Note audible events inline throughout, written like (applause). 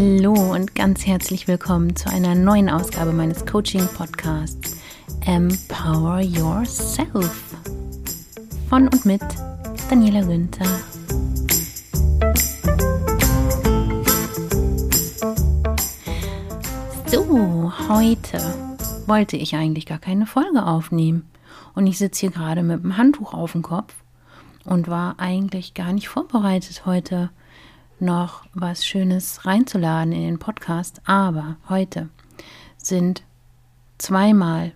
Hallo und ganz herzlich willkommen zu einer neuen Ausgabe meines Coaching-Podcasts Empower Yourself. Von und mit Daniela Günther. So, heute wollte ich eigentlich gar keine Folge aufnehmen. Und ich sitze hier gerade mit dem Handtuch auf dem Kopf und war eigentlich gar nicht vorbereitet heute noch was Schönes reinzuladen in den Podcast. Aber heute sind zweimal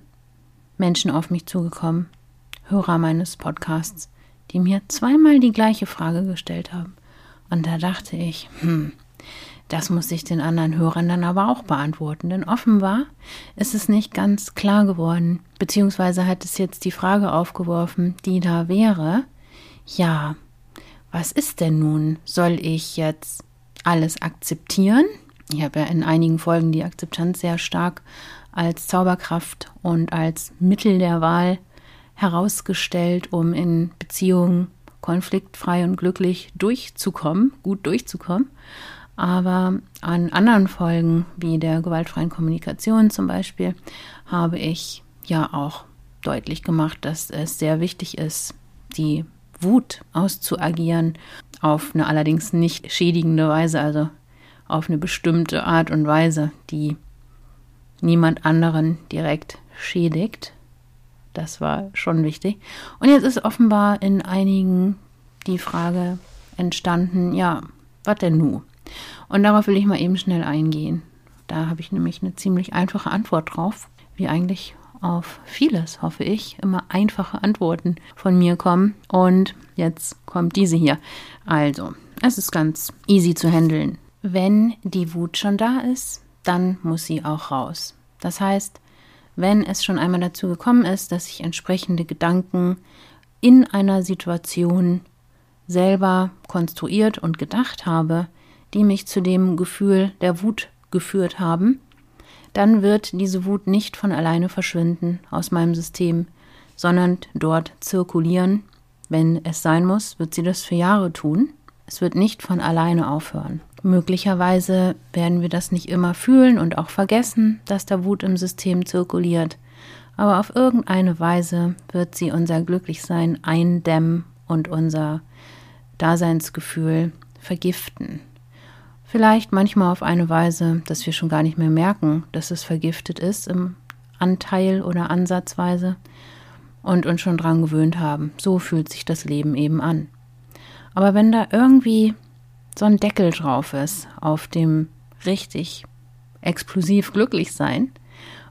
Menschen auf mich zugekommen, Hörer meines Podcasts, die mir zweimal die gleiche Frage gestellt haben. Und da dachte ich, hm, das muss ich den anderen Hörern dann aber auch beantworten, denn offenbar ist es nicht ganz klar geworden, beziehungsweise hat es jetzt die Frage aufgeworfen, die da wäre, ja, was ist denn nun? Soll ich jetzt alles akzeptieren? Ich habe ja in einigen Folgen die Akzeptanz sehr stark als Zauberkraft und als Mittel der Wahl herausgestellt, um in Beziehungen konfliktfrei und glücklich durchzukommen, gut durchzukommen. Aber an anderen Folgen, wie der gewaltfreien Kommunikation zum Beispiel, habe ich ja auch deutlich gemacht, dass es sehr wichtig ist, die Wut auszuagieren, auf eine allerdings nicht schädigende Weise, also auf eine bestimmte Art und Weise, die niemand anderen direkt schädigt. Das war schon wichtig. Und jetzt ist offenbar in einigen die Frage entstanden, ja, was denn nu? Und darauf will ich mal eben schnell eingehen. Da habe ich nämlich eine ziemlich einfache Antwort drauf, wie eigentlich auf vieles, hoffe ich, immer einfache Antworten von mir kommen. Und jetzt kommt diese hier. Also, es ist ganz easy zu handeln. Wenn die Wut schon da ist, dann muss sie auch raus. Das heißt, wenn es schon einmal dazu gekommen ist, dass ich entsprechende Gedanken in einer Situation selber konstruiert und gedacht habe, die mich zu dem Gefühl der Wut geführt haben, dann wird diese Wut nicht von alleine verschwinden aus meinem System, sondern dort zirkulieren. Wenn es sein muss, wird sie das für Jahre tun. Es wird nicht von alleine aufhören. Möglicherweise werden wir das nicht immer fühlen und auch vergessen, dass da Wut im System zirkuliert. Aber auf irgendeine Weise wird sie unser Glücklichsein eindämmen und unser Daseinsgefühl vergiften. Vielleicht manchmal auf eine Weise, dass wir schon gar nicht mehr merken, dass es vergiftet ist im Anteil oder Ansatzweise und uns schon dran gewöhnt haben. So fühlt sich das Leben eben an. Aber wenn da irgendwie so ein Deckel drauf ist auf dem richtig explosiv glücklich sein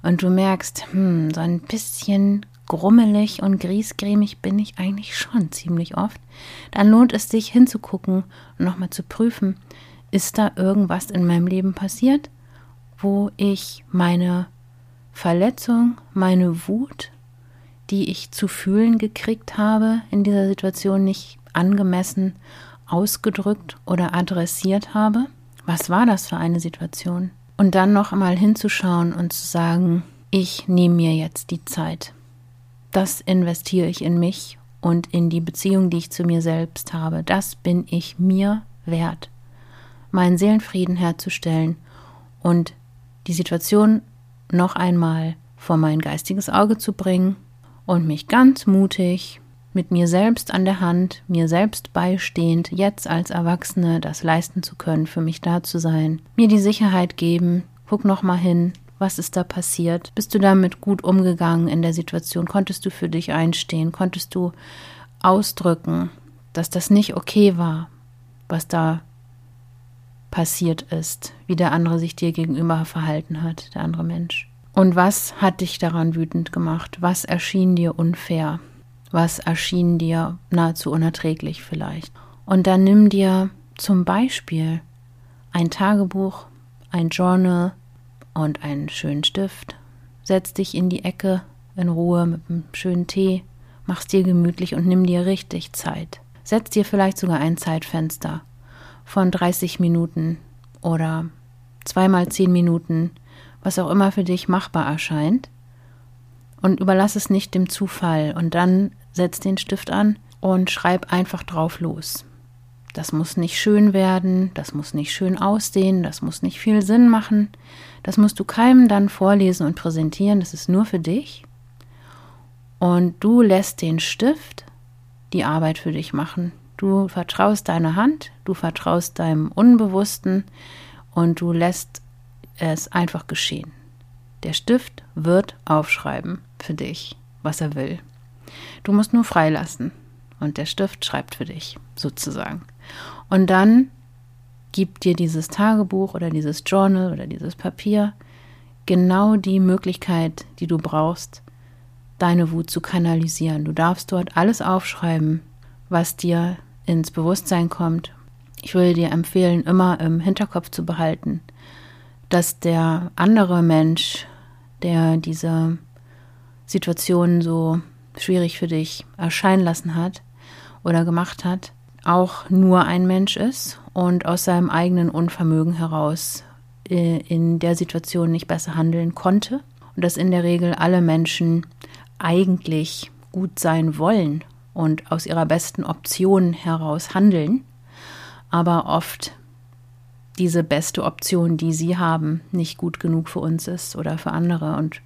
und du merkst, hm, so ein bisschen grummelig und griesgrämig bin ich eigentlich schon ziemlich oft, dann lohnt es sich hinzugucken und nochmal zu prüfen, ist da irgendwas in meinem Leben passiert, wo ich meine Verletzung, meine Wut, die ich zu fühlen gekriegt habe, in dieser Situation nicht angemessen ausgedrückt oder adressiert habe? Was war das für eine Situation? Und dann noch einmal hinzuschauen und zu sagen, ich nehme mir jetzt die Zeit. Das investiere ich in mich und in die Beziehung, die ich zu mir selbst habe. Das bin ich mir wert meinen Seelenfrieden herzustellen und die Situation noch einmal vor mein geistiges Auge zu bringen und mich ganz mutig mit mir selbst an der Hand, mir selbst beistehend, jetzt als Erwachsene das leisten zu können, für mich da zu sein, mir die Sicherheit geben, guck noch mal hin, was ist da passiert? Bist du damit gut umgegangen in der Situation? Konntest du für dich einstehen? Konntest du ausdrücken, dass das nicht okay war, was da passiert ist, wie der andere sich dir gegenüber verhalten hat, der andere Mensch. Und was hat dich daran wütend gemacht? Was erschien dir unfair? Was erschien dir nahezu unerträglich vielleicht? Und dann nimm dir zum Beispiel ein Tagebuch, ein Journal und einen schönen Stift. Setz dich in die Ecke in Ruhe mit einem schönen Tee, mach's dir gemütlich und nimm dir richtig Zeit. Setz dir vielleicht sogar ein Zeitfenster von 30 Minuten oder zweimal 10 Minuten, was auch immer für dich machbar erscheint. Und überlass es nicht dem Zufall und dann setz den Stift an und schreib einfach drauf los. Das muss nicht schön werden, das muss nicht schön aussehen, das muss nicht viel Sinn machen. Das musst du keinem dann vorlesen und präsentieren, das ist nur für dich. Und du lässt den Stift die Arbeit für dich machen. Du vertraust deiner Hand, du vertraust deinem Unbewussten und du lässt es einfach geschehen. Der Stift wird aufschreiben für dich, was er will. Du musst nur freilassen und der Stift schreibt für dich, sozusagen. Und dann gibt dir dieses Tagebuch oder dieses Journal oder dieses Papier genau die Möglichkeit, die du brauchst, deine Wut zu kanalisieren. Du darfst dort alles aufschreiben, was dir ins Bewusstsein kommt. Ich würde dir empfehlen, immer im Hinterkopf zu behalten, dass der andere Mensch, der diese Situation so schwierig für dich erscheinen lassen hat oder gemacht hat, auch nur ein Mensch ist und aus seinem eigenen Unvermögen heraus äh, in der Situation nicht besser handeln konnte und dass in der Regel alle Menschen eigentlich gut sein wollen und aus ihrer besten Option heraus handeln, aber oft diese beste Option, die sie haben, nicht gut genug für uns ist oder für andere und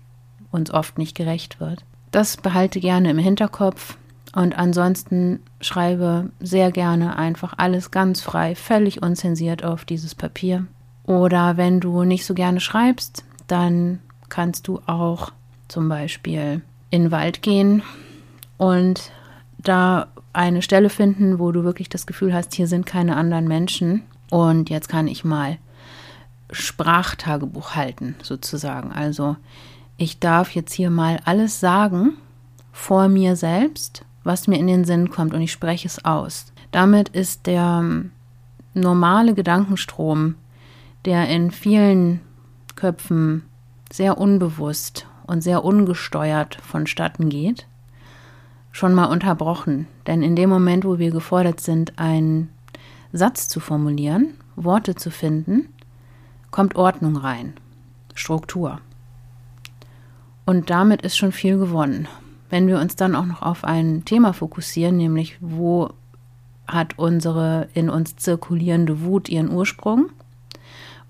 uns oft nicht gerecht wird. Das behalte gerne im Hinterkopf und ansonsten schreibe sehr gerne einfach alles ganz frei, völlig unzensiert auf dieses Papier. Oder wenn du nicht so gerne schreibst, dann kannst du auch zum Beispiel in den Wald gehen und da eine Stelle finden, wo du wirklich das Gefühl hast, hier sind keine anderen Menschen und jetzt kann ich mal Sprachtagebuch halten, sozusagen. Also ich darf jetzt hier mal alles sagen vor mir selbst, was mir in den Sinn kommt und ich spreche es aus. Damit ist der ähm, normale Gedankenstrom, der in vielen Köpfen sehr unbewusst und sehr ungesteuert vonstatten geht, schon mal unterbrochen. Denn in dem Moment, wo wir gefordert sind, einen Satz zu formulieren, Worte zu finden, kommt Ordnung rein, Struktur. Und damit ist schon viel gewonnen. Wenn wir uns dann auch noch auf ein Thema fokussieren, nämlich wo hat unsere in uns zirkulierende Wut ihren Ursprung?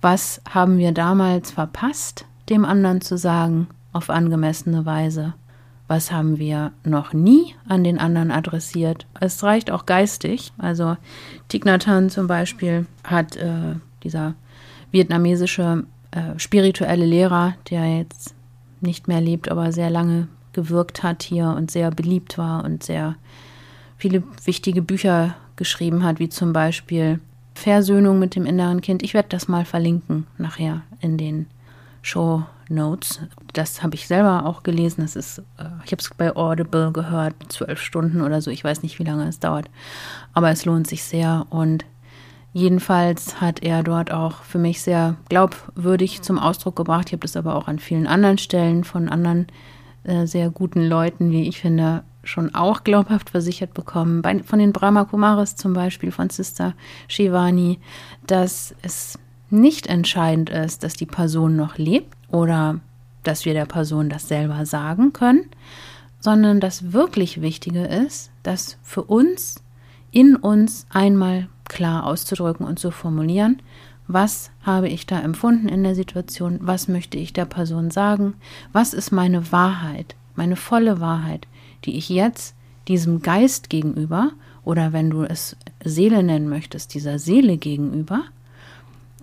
Was haben wir damals verpasst, dem anderen zu sagen, auf angemessene Weise? Was haben wir noch nie an den anderen adressiert? Es reicht auch geistig. Also Thich Nhat zum Beispiel hat äh, dieser vietnamesische äh, spirituelle Lehrer, der jetzt nicht mehr lebt, aber sehr lange gewirkt hat hier und sehr beliebt war und sehr viele wichtige Bücher geschrieben hat, wie zum Beispiel Versöhnung mit dem inneren Kind. Ich werde das mal verlinken nachher in den Show Notes. Das habe ich selber auch gelesen. Das ist, äh, ich habe es bei Audible gehört, zwölf Stunden oder so. Ich weiß nicht, wie lange es dauert, aber es lohnt sich sehr und Jedenfalls hat er dort auch für mich sehr glaubwürdig zum Ausdruck gebracht. Ich habe das aber auch an vielen anderen Stellen von anderen äh, sehr guten Leuten, wie ich finde, schon auch glaubhaft versichert bekommen. Bei, von den Brahma Kumaris zum Beispiel, von Sister Shivani, dass es nicht entscheidend ist, dass die Person noch lebt oder dass wir der Person das selber sagen können, sondern das wirklich Wichtige ist, dass für uns in uns einmal klar auszudrücken und zu formulieren, was habe ich da empfunden in der Situation, was möchte ich der Person sagen, was ist meine Wahrheit, meine volle Wahrheit, die ich jetzt diesem Geist gegenüber oder wenn du es Seele nennen möchtest, dieser Seele gegenüber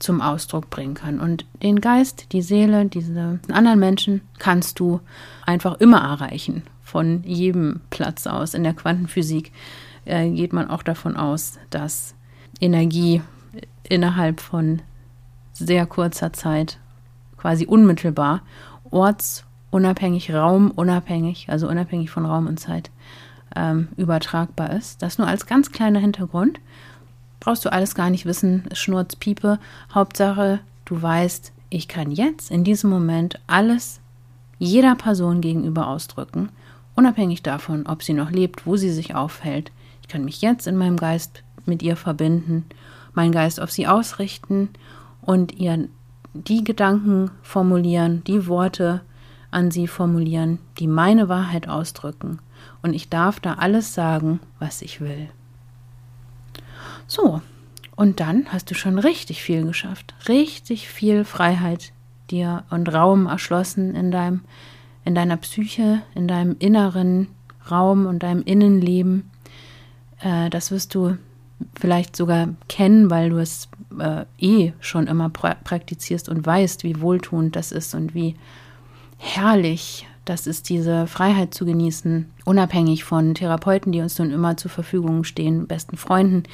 zum Ausdruck bringen kann. Und den Geist, die Seele, diese anderen Menschen kannst du einfach immer erreichen, von jedem Platz aus. In der Quantenphysik äh, geht man auch davon aus, dass Energie innerhalb von sehr kurzer Zeit, quasi unmittelbar, ortsunabhängig, raumunabhängig, also unabhängig von Raum und Zeit, ähm, übertragbar ist. Das nur als ganz kleiner Hintergrund. Brauchst du alles gar nicht wissen, Schnurzpiepe. Hauptsache, du weißt, ich kann jetzt in diesem Moment alles jeder Person gegenüber ausdrücken, unabhängig davon, ob sie noch lebt, wo sie sich aufhält. Ich kann mich jetzt in meinem Geist mit ihr verbinden, meinen Geist auf sie ausrichten und ihr die Gedanken formulieren, die Worte an sie formulieren, die meine Wahrheit ausdrücken. Und ich darf da alles sagen, was ich will. So, und dann hast du schon richtig viel geschafft. Richtig viel Freiheit dir und Raum erschlossen in deinem, in deiner Psyche, in deinem inneren Raum und deinem Innenleben. Äh, das wirst du vielleicht sogar kennen, weil du es äh, eh schon immer pra praktizierst und weißt, wie wohltuend das ist und wie herrlich das ist, diese Freiheit zu genießen, unabhängig von Therapeuten, die uns nun immer zur Verfügung stehen, besten Freunden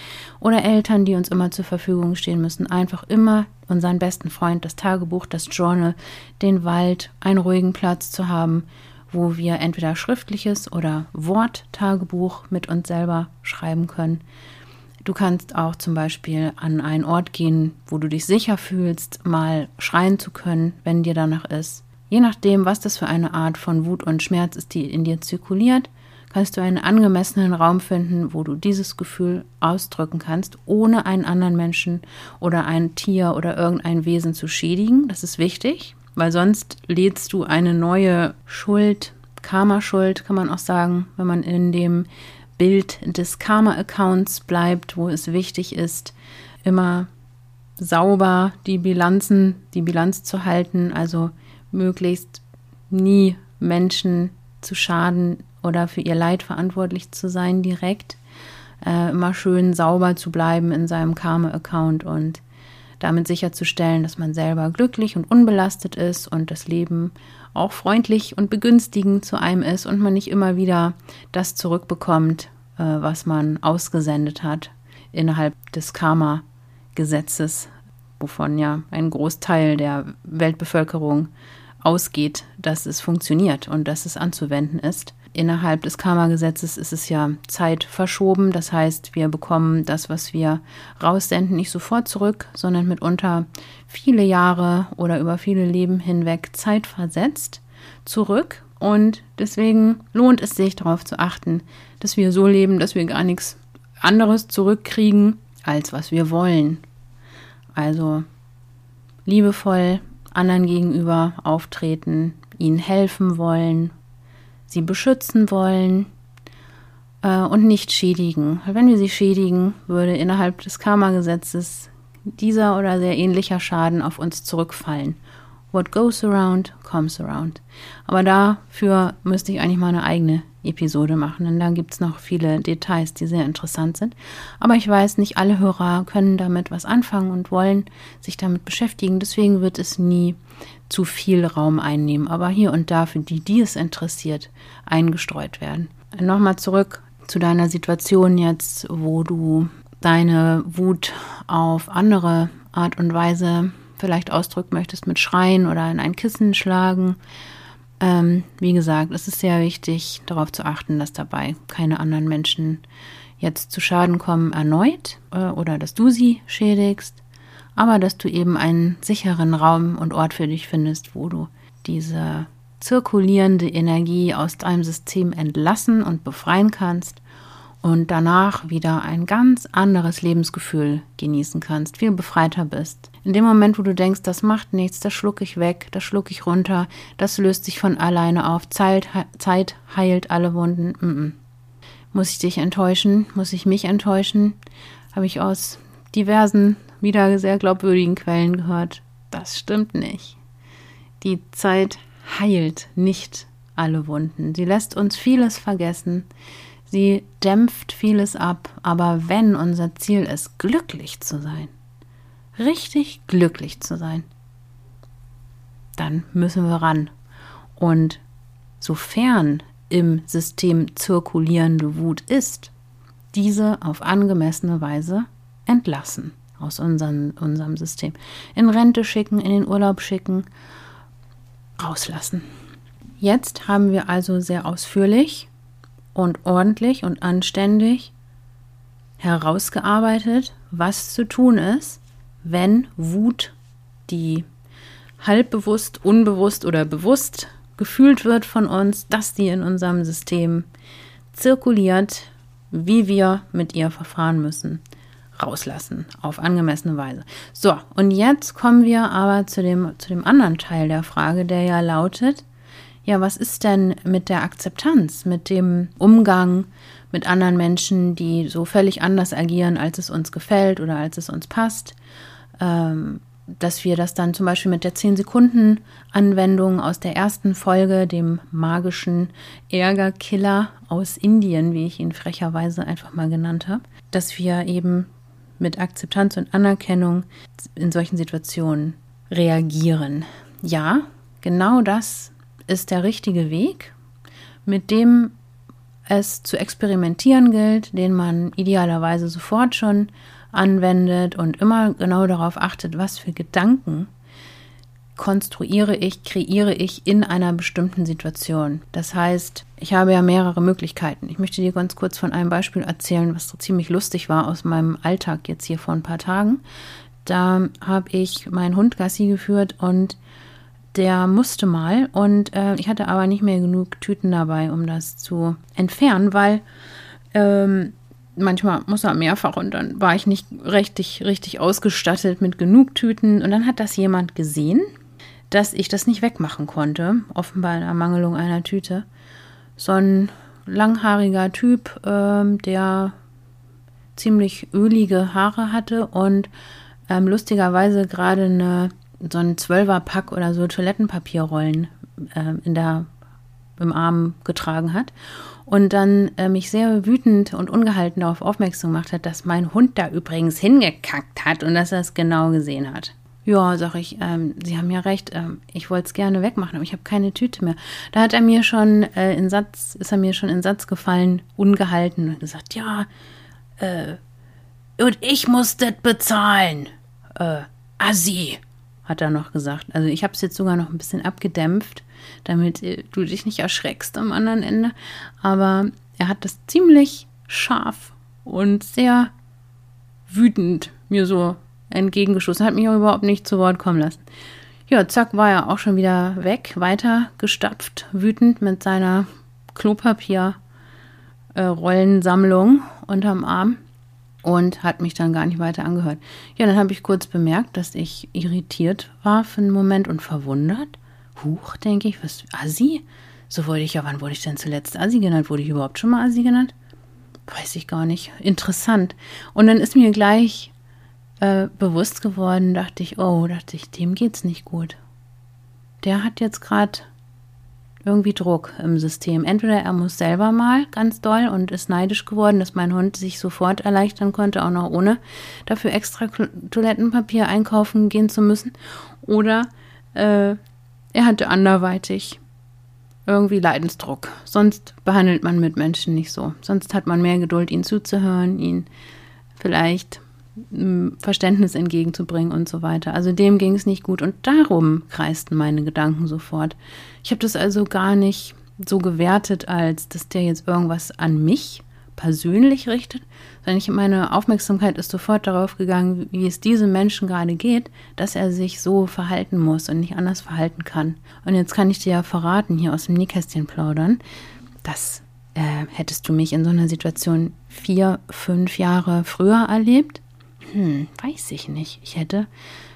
oder Eltern, die uns immer zur Verfügung stehen müssen. Einfach immer unseren besten Freund, das Tagebuch, das Journal, den Wald, einen ruhigen Platz zu haben, wo wir entweder schriftliches oder Worttagebuch mit uns selber schreiben können Du kannst auch zum Beispiel an einen Ort gehen, wo du dich sicher fühlst, mal schreien zu können, wenn dir danach ist. Je nachdem, was das für eine Art von Wut und Schmerz ist, die in dir zirkuliert, kannst du einen angemessenen Raum finden, wo du dieses Gefühl ausdrücken kannst, ohne einen anderen Menschen oder ein Tier oder irgendein Wesen zu schädigen. Das ist wichtig, weil sonst lädst du eine neue Schuld, Karma-Schuld, kann man auch sagen, wenn man in dem Bild des Karma-Accounts bleibt, wo es wichtig ist, immer sauber die Bilanzen, die Bilanz zu halten, also möglichst nie Menschen zu schaden oder für ihr Leid verantwortlich zu sein direkt. Äh, immer schön sauber zu bleiben in seinem Karma-Account und damit sicherzustellen, dass man selber glücklich und unbelastet ist und das Leben auch freundlich und begünstigend zu einem ist und man nicht immer wieder das zurückbekommt, äh, was man ausgesendet hat innerhalb des Karma-Gesetzes, wovon ja ein Großteil der Weltbevölkerung ausgeht, dass es funktioniert und dass es anzuwenden ist. Innerhalb des Karma-Gesetzes ist es ja Zeit verschoben. Das heißt, wir bekommen das, was wir raussenden, nicht sofort zurück, sondern mitunter viele Jahre oder über viele Leben hinweg Zeit versetzt zurück. Und deswegen lohnt es sich darauf zu achten, dass wir so leben, dass wir gar nichts anderes zurückkriegen, als was wir wollen. Also liebevoll anderen gegenüber auftreten, ihnen helfen wollen, sie beschützen wollen äh, und nicht schädigen. Weil wenn wir sie schädigen, würde innerhalb des Karma-Gesetzes dieser oder sehr ähnlicher Schaden auf uns zurückfallen. What goes around, comes around. Aber dafür müsste ich eigentlich mal eine eigene Episode machen, denn da gibt es noch viele Details, die sehr interessant sind. Aber ich weiß, nicht alle Hörer können damit was anfangen und wollen sich damit beschäftigen. Deswegen wird es nie zu viel Raum einnehmen, aber hier und da für die, die es interessiert, eingestreut werden. Nochmal zurück zu deiner Situation jetzt, wo du deine Wut auf andere Art und Weise vielleicht ausdrücken möchtest mit Schreien oder in ein Kissen schlagen. Ähm, wie gesagt, es ist sehr wichtig, darauf zu achten, dass dabei keine anderen Menschen jetzt zu Schaden kommen erneut äh, oder dass du sie schädigst aber dass du eben einen sicheren Raum und Ort für dich findest, wo du diese zirkulierende Energie aus deinem System entlassen und befreien kannst und danach wieder ein ganz anderes Lebensgefühl genießen kannst, viel befreiter bist. In dem Moment, wo du denkst, das macht nichts, das schluck ich weg, das schluck ich runter, das löst sich von alleine auf, Zeit, Zeit heilt alle Wunden. Mm -mm. Muss ich dich enttäuschen? Muss ich mich enttäuschen? Habe ich aus diversen wieder sehr glaubwürdigen Quellen gehört, das stimmt nicht. Die Zeit heilt nicht alle Wunden. Sie lässt uns vieles vergessen. Sie dämpft vieles ab. Aber wenn unser Ziel ist, glücklich zu sein, richtig glücklich zu sein, dann müssen wir ran. Und sofern im System zirkulierende Wut ist, diese auf angemessene Weise entlassen aus unserem, unserem System. In Rente schicken, in den Urlaub schicken, rauslassen. Jetzt haben wir also sehr ausführlich und ordentlich und anständig herausgearbeitet, was zu tun ist, wenn Wut, die halbbewusst, unbewusst oder bewusst gefühlt wird von uns, dass die in unserem System zirkuliert, wie wir mit ihr verfahren müssen rauslassen auf angemessene Weise. So, und jetzt kommen wir aber zu dem, zu dem anderen Teil der Frage, der ja lautet, ja, was ist denn mit der Akzeptanz, mit dem Umgang mit anderen Menschen, die so völlig anders agieren, als es uns gefällt oder als es uns passt? Ähm, dass wir das dann zum Beispiel mit der 10-Sekunden-Anwendung aus der ersten Folge, dem magischen Ärgerkiller aus Indien, wie ich ihn frecherweise einfach mal genannt habe, dass wir eben mit Akzeptanz und Anerkennung in solchen Situationen reagieren. Ja, genau das ist der richtige Weg, mit dem es zu experimentieren gilt, den man idealerweise sofort schon anwendet und immer genau darauf achtet, was für Gedanken konstruiere ich, kreiere ich in einer bestimmten Situation. Das heißt, ich habe ja mehrere Möglichkeiten. Ich möchte dir ganz kurz von einem Beispiel erzählen, was so ziemlich lustig war aus meinem Alltag jetzt hier vor ein paar Tagen. Da habe ich meinen Hund Gassi geführt und der musste mal und äh, ich hatte aber nicht mehr genug Tüten dabei, um das zu entfernen, weil ähm, manchmal muss er mehrfach und dann war ich nicht richtig, richtig ausgestattet mit genug Tüten und dann hat das jemand gesehen, dass ich das nicht wegmachen konnte, offenbar in Ermangelung einer Tüte. So ein langhaariger Typ, ähm, der ziemlich ölige Haare hatte und ähm, lustigerweise gerade eine so ein Zwölferpack oder so Toilettenpapierrollen äh, in der, im Arm getragen hat und dann äh, mich sehr wütend und ungehalten darauf aufmerksam gemacht hat, dass mein Hund da übrigens hingekackt hat und dass er es genau gesehen hat. Ja, sag ich, ähm, Sie haben ja recht, ähm, ich wollte es gerne wegmachen, aber ich habe keine Tüte mehr. Da hat er mir schon äh, in Satz, ist er mir schon in Satz gefallen, ungehalten und gesagt, ja, äh, und ich muss das bezahlen. Äh, Assi hat er noch gesagt. Also ich habe es jetzt sogar noch ein bisschen abgedämpft, damit äh, du dich nicht erschreckst am anderen Ende. Aber er hat das ziemlich scharf und sehr wütend mir so entgegengeschossen, hat mich auch überhaupt nicht zu Wort kommen lassen. Ja, zack, war er auch schon wieder weg, weiter gestapft, wütend mit seiner Klopapierrollensammlung äh, unterm Arm und hat mich dann gar nicht weiter angehört. Ja, dann habe ich kurz bemerkt, dass ich irritiert war für einen Moment und verwundert. Huch, denke ich, was, Assi? So wollte ich ja, wann wurde ich denn zuletzt Assi genannt? Wurde ich überhaupt schon mal Assi genannt? Weiß ich gar nicht. Interessant. Und dann ist mir gleich äh, bewusst geworden, dachte ich, oh, dachte ich, dem geht's nicht gut. Der hat jetzt gerade irgendwie Druck im System. Entweder er muss selber mal ganz doll und ist neidisch geworden, dass mein Hund sich sofort erleichtern konnte, auch noch ohne dafür extra Toilettenpapier einkaufen gehen zu müssen. Oder äh, er hatte anderweitig irgendwie Leidensdruck. Sonst behandelt man mit Menschen nicht so. Sonst hat man mehr Geduld, ihnen zuzuhören, ihn vielleicht Verständnis entgegenzubringen und so weiter. Also dem ging es nicht gut und darum kreisten meine Gedanken sofort. Ich habe das also gar nicht so gewertet, als dass der jetzt irgendwas an mich persönlich richtet, sondern ich, meine Aufmerksamkeit ist sofort darauf gegangen, wie es diesem Menschen gerade geht, dass er sich so verhalten muss und nicht anders verhalten kann. Und jetzt kann ich dir ja verraten, hier aus dem Nähkästchen plaudern, dass äh, hättest du mich in so einer Situation vier, fünf Jahre früher erlebt, hm, weiß ich nicht. Ich hätte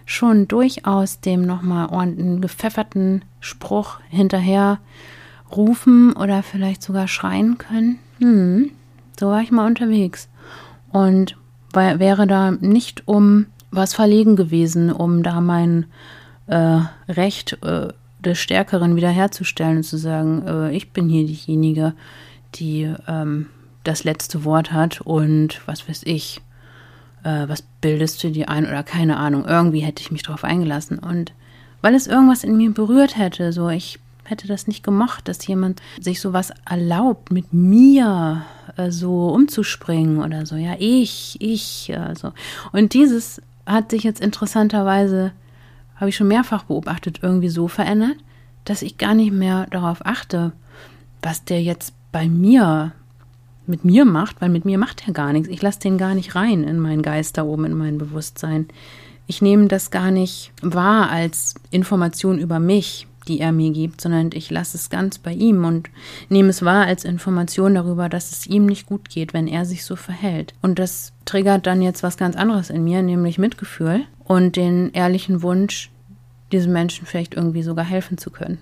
schon durchaus dem nochmal einen gepfefferten Spruch hinterher rufen oder vielleicht sogar schreien können. Hm, so war ich mal unterwegs. Und war, wäre da nicht um was verlegen gewesen, um da mein äh, Recht äh, des Stärkeren wiederherzustellen und zu sagen, äh, ich bin hier diejenige, die ähm, das letzte Wort hat und was weiß ich äh, was bildest du dir ein oder keine Ahnung. Irgendwie hätte ich mich darauf eingelassen. Und weil es irgendwas in mir berührt hätte, so ich hätte das nicht gemocht, dass jemand sich sowas erlaubt, mit mir äh, so umzuspringen oder so. Ja, ich, ich, also. Und dieses hat sich jetzt interessanterweise, habe ich schon mehrfach beobachtet, irgendwie so verändert, dass ich gar nicht mehr darauf achte, was der jetzt bei mir mit mir macht, weil mit mir macht er gar nichts. Ich lasse den gar nicht rein in meinen Geist da oben, in mein Bewusstsein. Ich nehme das gar nicht wahr als Information über mich, die er mir gibt, sondern ich lasse es ganz bei ihm und nehme es wahr als Information darüber, dass es ihm nicht gut geht, wenn er sich so verhält. Und das triggert dann jetzt was ganz anderes in mir, nämlich Mitgefühl und den ehrlichen Wunsch, diesem Menschen vielleicht irgendwie sogar helfen zu können.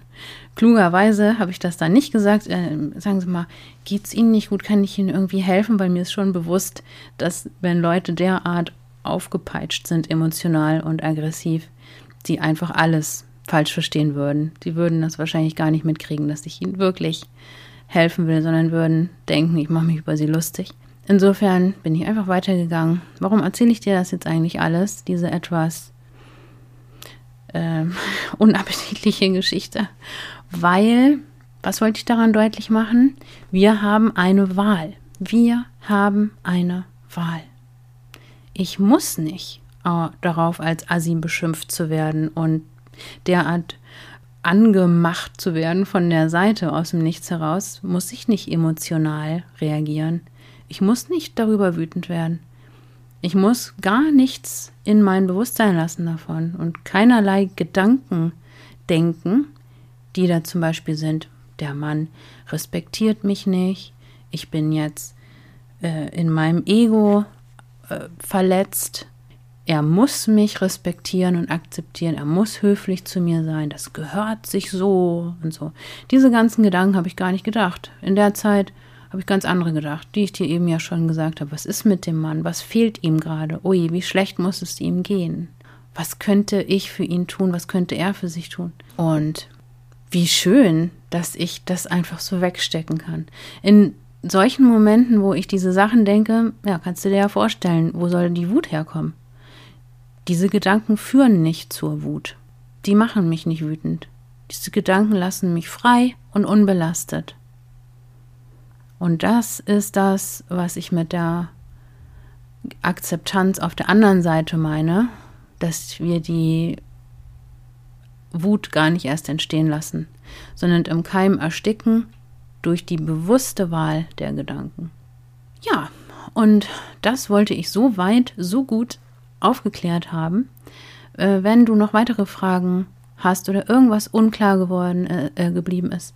Klugerweise habe ich das dann nicht gesagt. Äh, sagen Sie mal, geht es Ihnen nicht gut? Kann ich Ihnen irgendwie helfen? Weil mir ist schon bewusst, dass wenn Leute derart aufgepeitscht sind, emotional und aggressiv, sie einfach alles falsch verstehen würden. Sie würden das wahrscheinlich gar nicht mitkriegen, dass ich ihnen wirklich helfen will, sondern würden denken, ich mache mich über sie lustig. Insofern bin ich einfach weitergegangen. Warum erzähle ich dir das jetzt eigentlich alles? Diese etwas ähm, (laughs) unappetitliche Geschichte. Weil, was wollte ich daran deutlich machen? Wir haben eine Wahl. Wir haben eine Wahl. Ich muss nicht äh, darauf als Assi beschimpft zu werden und derart angemacht zu werden von der Seite aus dem Nichts heraus, muss ich nicht emotional reagieren. Ich muss nicht darüber wütend werden. Ich muss gar nichts in mein Bewusstsein lassen davon und keinerlei Gedanken denken, die da zum Beispiel sind, der Mann respektiert mich nicht, ich bin jetzt äh, in meinem Ego äh, verletzt, er muss mich respektieren und akzeptieren, er muss höflich zu mir sein, das gehört sich so und so. Diese ganzen Gedanken habe ich gar nicht gedacht. In der Zeit habe ich ganz andere gedacht, die ich dir eben ja schon gesagt habe. Was ist mit dem Mann? Was fehlt ihm gerade? Ui, wie schlecht muss es ihm gehen? Was könnte ich für ihn tun? Was könnte er für sich tun? Und wie schön, dass ich das einfach so wegstecken kann. In solchen Momenten, wo ich diese Sachen denke, ja, kannst du dir ja vorstellen, wo soll die Wut herkommen? Diese Gedanken führen nicht zur Wut. Die machen mich nicht wütend. Diese Gedanken lassen mich frei und unbelastet. Und das ist das, was ich mit der Akzeptanz auf der anderen Seite meine, dass wir die Wut gar nicht erst entstehen lassen, sondern im Keim ersticken durch die bewusste Wahl der Gedanken. Ja, und das wollte ich so weit, so gut aufgeklärt haben. Äh, wenn du noch weitere Fragen hast oder irgendwas unklar geworden äh, äh geblieben ist,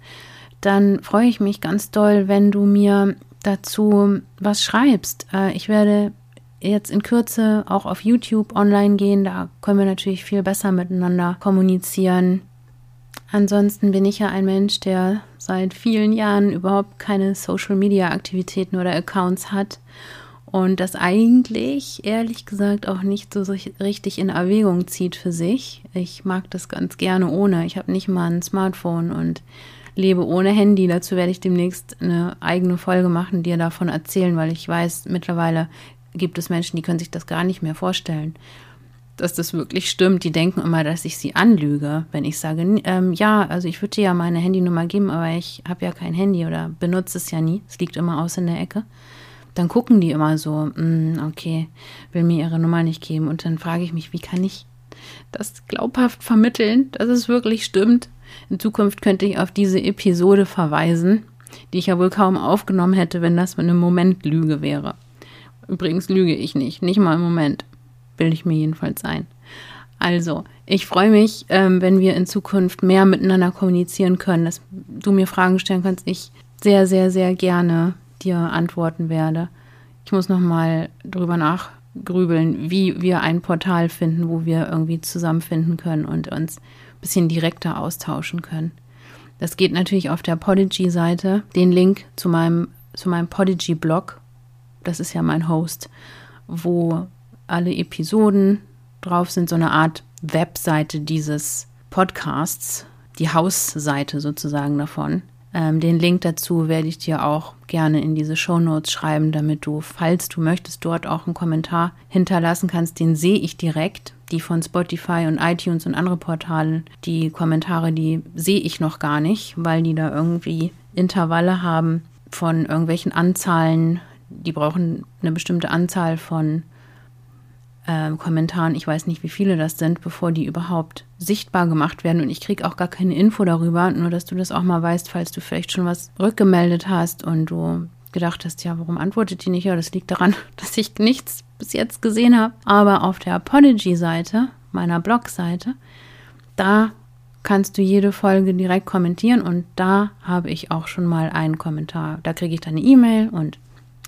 dann freue ich mich ganz doll, wenn du mir dazu was schreibst. Äh, ich werde jetzt in Kürze auch auf YouTube online gehen. Da können wir natürlich viel besser miteinander kommunizieren. Ansonsten bin ich ja ein Mensch, der seit vielen Jahren überhaupt keine Social-Media-Aktivitäten oder Accounts hat und das eigentlich, ehrlich gesagt, auch nicht so richtig in Erwägung zieht für sich. Ich mag das ganz gerne ohne. Ich habe nicht mal ein Smartphone und lebe ohne Handy. Dazu werde ich demnächst eine eigene Folge machen, dir davon erzählen, weil ich weiß, mittlerweile gibt es Menschen, die können sich das gar nicht mehr vorstellen, dass das wirklich stimmt. Die denken immer, dass ich sie anlüge, wenn ich sage, ähm, ja, also ich würde dir ja meine Handynummer geben, aber ich habe ja kein Handy oder benutze es ja nie. Es liegt immer aus in der Ecke. Dann gucken die immer so, mm, okay, will mir ihre Nummer nicht geben. Und dann frage ich mich, wie kann ich das glaubhaft vermitteln, dass es wirklich stimmt, in Zukunft könnte ich auf diese Episode verweisen, die ich ja wohl kaum aufgenommen hätte, wenn das eine Momentlüge wäre. Übrigens lüge ich nicht, nicht mal im Moment. Will ich mir jedenfalls sein. Also, ich freue mich, ähm, wenn wir in Zukunft mehr miteinander kommunizieren können, dass du mir Fragen stellen kannst. Ich sehr, sehr, sehr gerne dir antworten werde. Ich muss nochmal drüber nachgrübeln, wie wir ein Portal finden, wo wir irgendwie zusammenfinden können und uns bisschen direkter austauschen können. Das geht natürlich auf der Podigy-Seite. Den Link zu meinem, zu meinem Podigy-Blog, das ist ja mein Host, wo alle Episoden drauf sind, so eine Art Webseite dieses Podcasts, die Hausseite sozusagen davon. Ähm, den Link dazu werde ich dir auch gerne in diese Show Notes schreiben, damit du, falls du möchtest, dort auch einen Kommentar hinterlassen kannst. Den sehe ich direkt. Die von Spotify und iTunes und andere Portale, die Kommentare, die sehe ich noch gar nicht, weil die da irgendwie Intervalle haben von irgendwelchen Anzahlen. Die brauchen eine bestimmte Anzahl von äh, Kommentaren, ich weiß nicht, wie viele das sind, bevor die überhaupt sichtbar gemacht werden. Und ich kriege auch gar keine Info darüber, nur dass du das auch mal weißt, falls du vielleicht schon was rückgemeldet hast und du gedacht hast, ja, warum antwortet die nicht? Ja, das liegt daran, (laughs) dass ich nichts bis jetzt gesehen habe. Aber auf der Apology-Seite, meiner Blog-Seite, da kannst du jede Folge direkt kommentieren und da habe ich auch schon mal einen Kommentar. Da kriege ich dann eine E-Mail und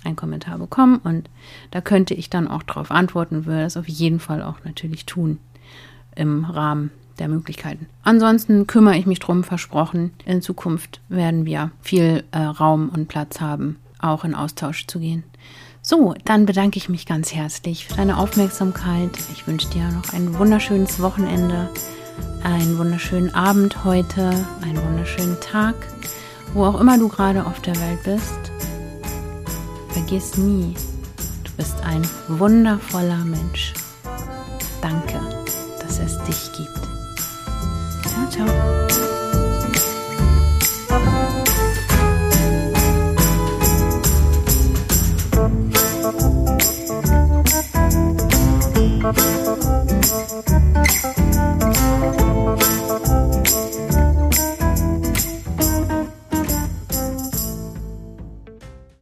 einen Kommentar bekommen und da könnte ich dann auch darauf antworten, würde das auf jeden Fall auch natürlich tun im Rahmen der Möglichkeiten. Ansonsten kümmere ich mich drum, versprochen. In Zukunft werden wir viel äh, Raum und Platz haben, auch in Austausch zu gehen. So, dann bedanke ich mich ganz herzlich für deine Aufmerksamkeit. Ich wünsche dir noch ein wunderschönes Wochenende, einen wunderschönen Abend heute, einen wunderschönen Tag, wo auch immer du gerade auf der Welt bist. Vergiss nie, du bist ein wundervoller Mensch. Danke, dass es dich gibt. Ciao, ciao.